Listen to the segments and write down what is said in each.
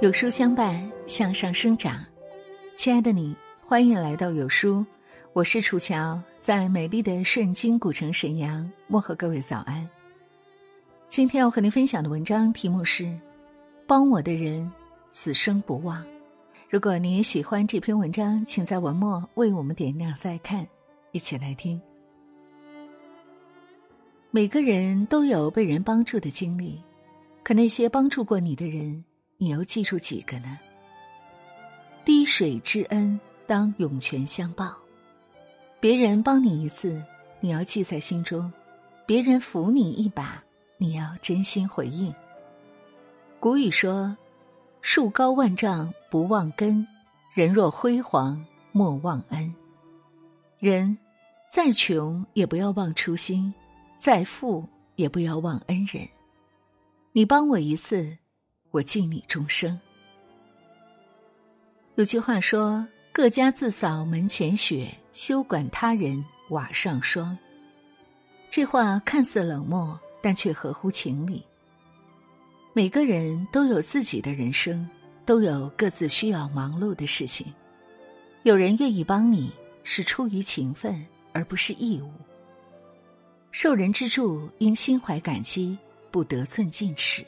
有书相伴，向上生长。亲爱的你，欢迎来到有书，我是楚乔，在美丽的顺经古城沈阳，问候各位早安。今天要和您分享的文章题目是：帮我的人，此生不忘。如果你也喜欢这篇文章，请在文末为我们点亮再看，一起来听。每个人都有被人帮助的经历，可那些帮助过你的人，你又记住几个呢？滴水之恩，当涌泉相报。别人帮你一次，你要记在心中；别人扶你一把，你要真心回应。古语说：“树高万丈不忘根，人若辉煌莫忘恩。”人再穷也不要忘初心。再富也不要忘恩人，你帮我一次，我敬你终生。有句话说：“各家自扫门前雪，休管他人瓦上霜。”这话看似冷漠，但却合乎情理。每个人都有自己的人生，都有各自需要忙碌的事情。有人愿意帮你，是出于情分，而不是义务。受人之助，应心怀感激，不得寸进尺。《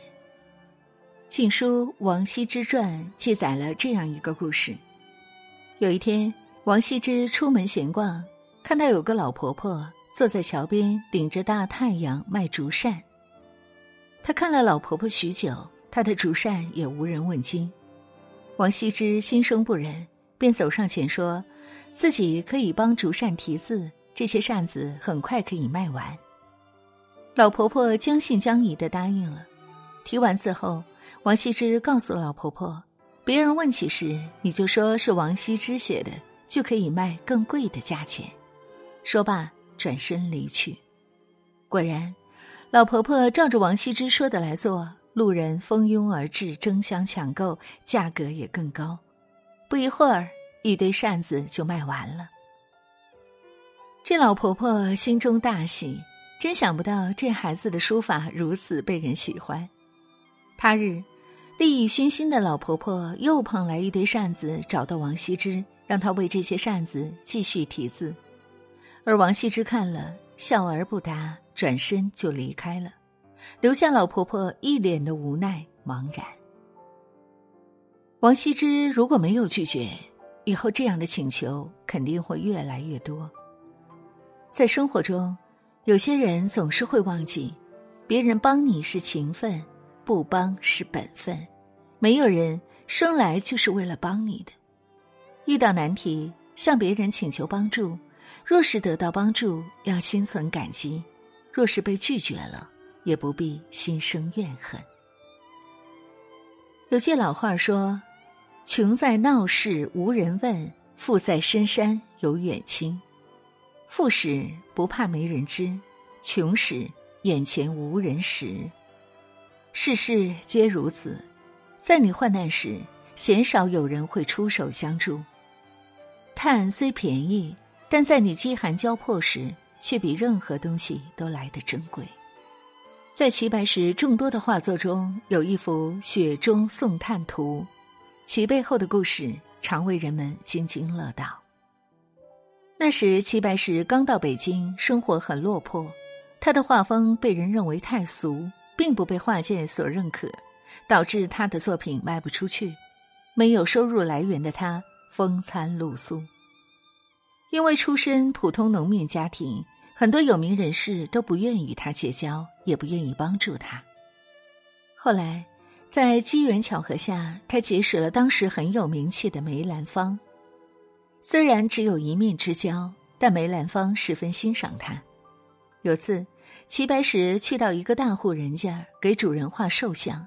晋书·王羲之传》记载了这样一个故事：有一天，王羲之出门闲逛，看到有个老婆婆坐在桥边，顶着大太阳卖竹扇。他看了老婆婆许久，她的竹扇也无人问津。王羲之心生不忍，便走上前说：“自己可以帮竹扇题字。”这些扇子很快可以卖完。老婆婆将信将疑的答应了。提完字后，王羲之告诉老婆婆：“别人问起时，你就说是王羲之写的，就可以卖更贵的价钱。”说罢，转身离去。果然，老婆婆照着王羲之说的来做，路人蜂拥而至，争相抢购，价格也更高。不一会儿，一堆扇子就卖完了。这老婆婆心中大喜，真想不到这孩子的书法如此被人喜欢。他日，利益熏心的老婆婆又捧来一堆扇子，找到王羲之，让他为这些扇子继续题字。而王羲之看了，笑而不答，转身就离开了，留下老婆婆一脸的无奈茫然。王羲之如果没有拒绝，以后这样的请求肯定会越来越多。在生活中，有些人总是会忘记，别人帮你是情分，不帮是本分。没有人生来就是为了帮你的。遇到难题，向别人请求帮助，若是得到帮助，要心存感激；若是被拒绝了，也不必心生怨恨。有句老话说：“穷在闹市无人问，富在深山有远亲。”富时不怕没人知，穷时眼前无人识。世事皆如此，在你患难时，鲜少有人会出手相助。炭虽便宜，但在你饥寒交迫时，却比任何东西都来得珍贵。在齐白石众多的画作中，有一幅《雪中送炭图》，其背后的故事常为人们津津乐道。那时，齐白石刚到北京，生活很落魄。他的画风被人认为太俗，并不被画界所认可，导致他的作品卖不出去。没有收入来源的他，风餐露宿。因为出身普通农民家庭，很多有名人士都不愿与他结交，也不愿意帮助他。后来，在机缘巧合下，他结识了当时很有名气的梅兰芳。虽然只有一面之交，但梅兰芳十分欣赏他。有次，齐白石去到一个大户人家给主人画寿像。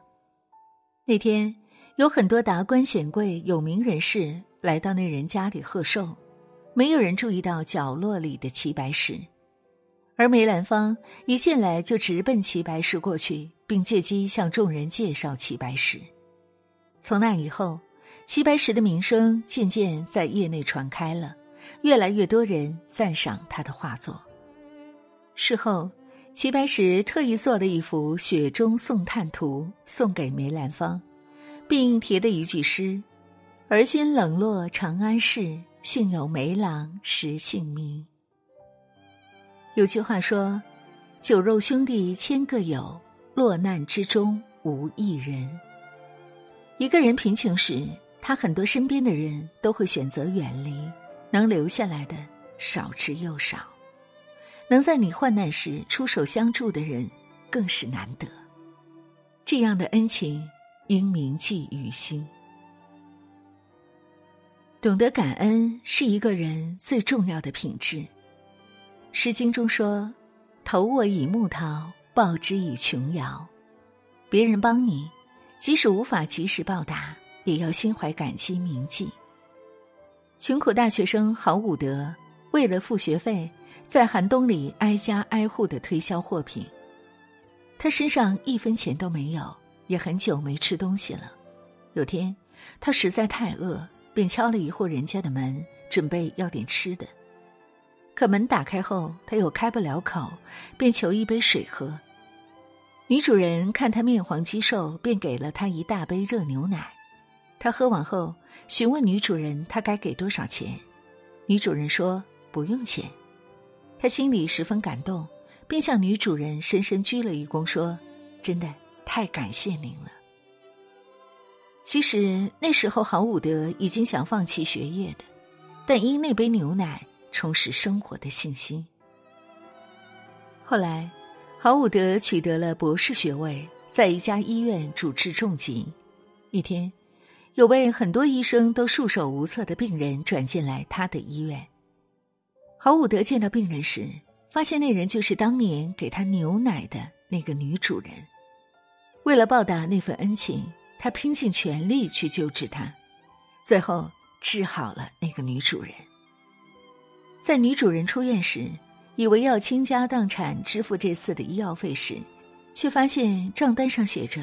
那天，有很多达官显贵、有名人士来到那人家里贺寿，没有人注意到角落里的齐白石。而梅兰芳一进来就直奔齐白石过去，并借机向众人介绍齐白石。从那以后。齐白石的名声渐渐在业内传开了，越来越多人赞赏他的画作。事后，齐白石特意做了一幅《雪中送炭图》送给梅兰芳，并题的一句诗：“而今冷落长安市，幸有梅郎识姓名。”有句话说：“酒肉兄弟千个有，落难之中无一人。”一个人贫穷时，他很多身边的人都会选择远离，能留下来的少之又少。能在你患难时出手相助的人，更是难得。这样的恩情。应铭记于心。懂得感恩是一个人最重要的品质。《诗经》中说：“投我以木桃，报之以琼瑶。”别人帮你，即使无法及时报答，也要心怀感激铭记。穷苦大学生郝武德为了付学费，在寒冬里挨家挨户的推销货品，他身上一分钱都没有。也很久没吃东西了。有天，他实在太饿，便敲了一户人家的门，准备要点吃的。可门打开后，他又开不了口，便求一杯水喝。女主人看他面黄肌瘦，便给了他一大杯热牛奶。他喝完后，询问女主人他该给多少钱。女主人说不用钱。他心里十分感动，便向女主人深深鞠了一躬，说：“真的。”太感谢您了。其实那时候，郝武德已经想放弃学业的，但因那杯牛奶重拾生活的信心。后来，郝武德取得了博士学位，在一家医院主治重疾。一天，有位很多医生都束手无策的病人转进来他的医院。郝武德见到病人时，发现那人就是当年给他牛奶的那个女主人。为了报答那份恩情，他拼尽全力去救治他，最后治好了那个女主人。在女主人出院时，以为要倾家荡产支付这次的医药费时，却发现账单上写着：“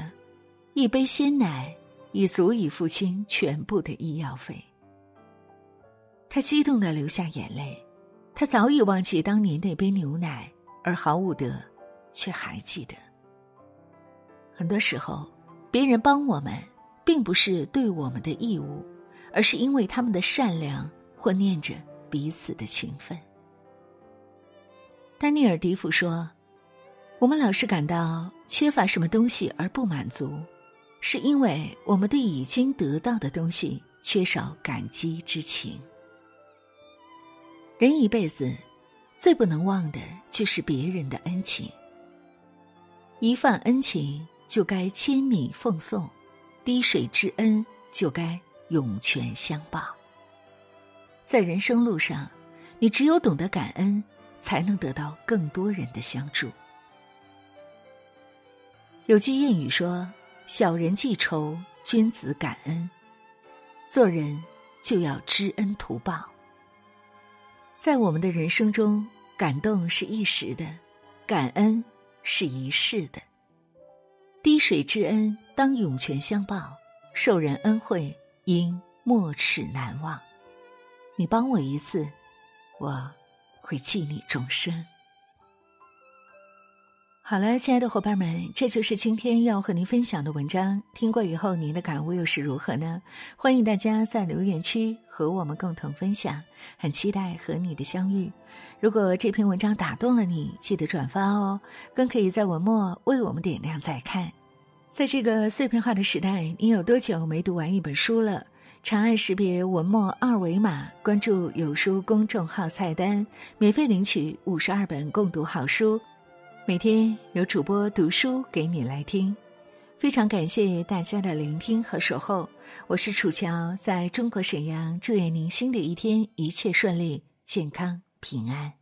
一杯鲜奶已足以付清全部的医药费。”他激动的流下眼泪。他早已忘记当年那杯牛奶，而毫无德却还记得。很多时候，别人帮我们，并不是对我们的义务，而是因为他们的善良或念着彼此的情分。丹尼尔·迪夫说：“我们老是感到缺乏什么东西而不满足，是因为我们对已经得到的东西缺少感激之情。人一辈子，最不能忘的就是别人的恩情，一份恩情。”就该千米奉送，滴水之恩就该涌泉相报。在人生路上，你只有懂得感恩，才能得到更多人的相助。有句谚语说：“小人记仇，君子感恩。”做人就要知恩图报。在我们的人生中，感动是一时的，感恩是一世的。滴水之恩当涌泉相报，受人恩惠应没齿难忘。你帮我一次，我会记你终生。好了，亲爱的伙伴们，这就是今天要和您分享的文章。听过以后，您的感悟又是如何呢？欢迎大家在留言区和我们共同分享，很期待和你的相遇。如果这篇文章打动了你，记得转发哦，更可以在文末为我们点亮再看。在这个碎片化的时代，你有多久没读完一本书了？长按识别文末二维码，关注有书公众号菜单，免费领取五十二本共读好书，每天有主播读书给你来听。非常感谢大家的聆听和守候，我是楚乔，在中国沈阳，祝愿您新的一天一切顺利、健康平安。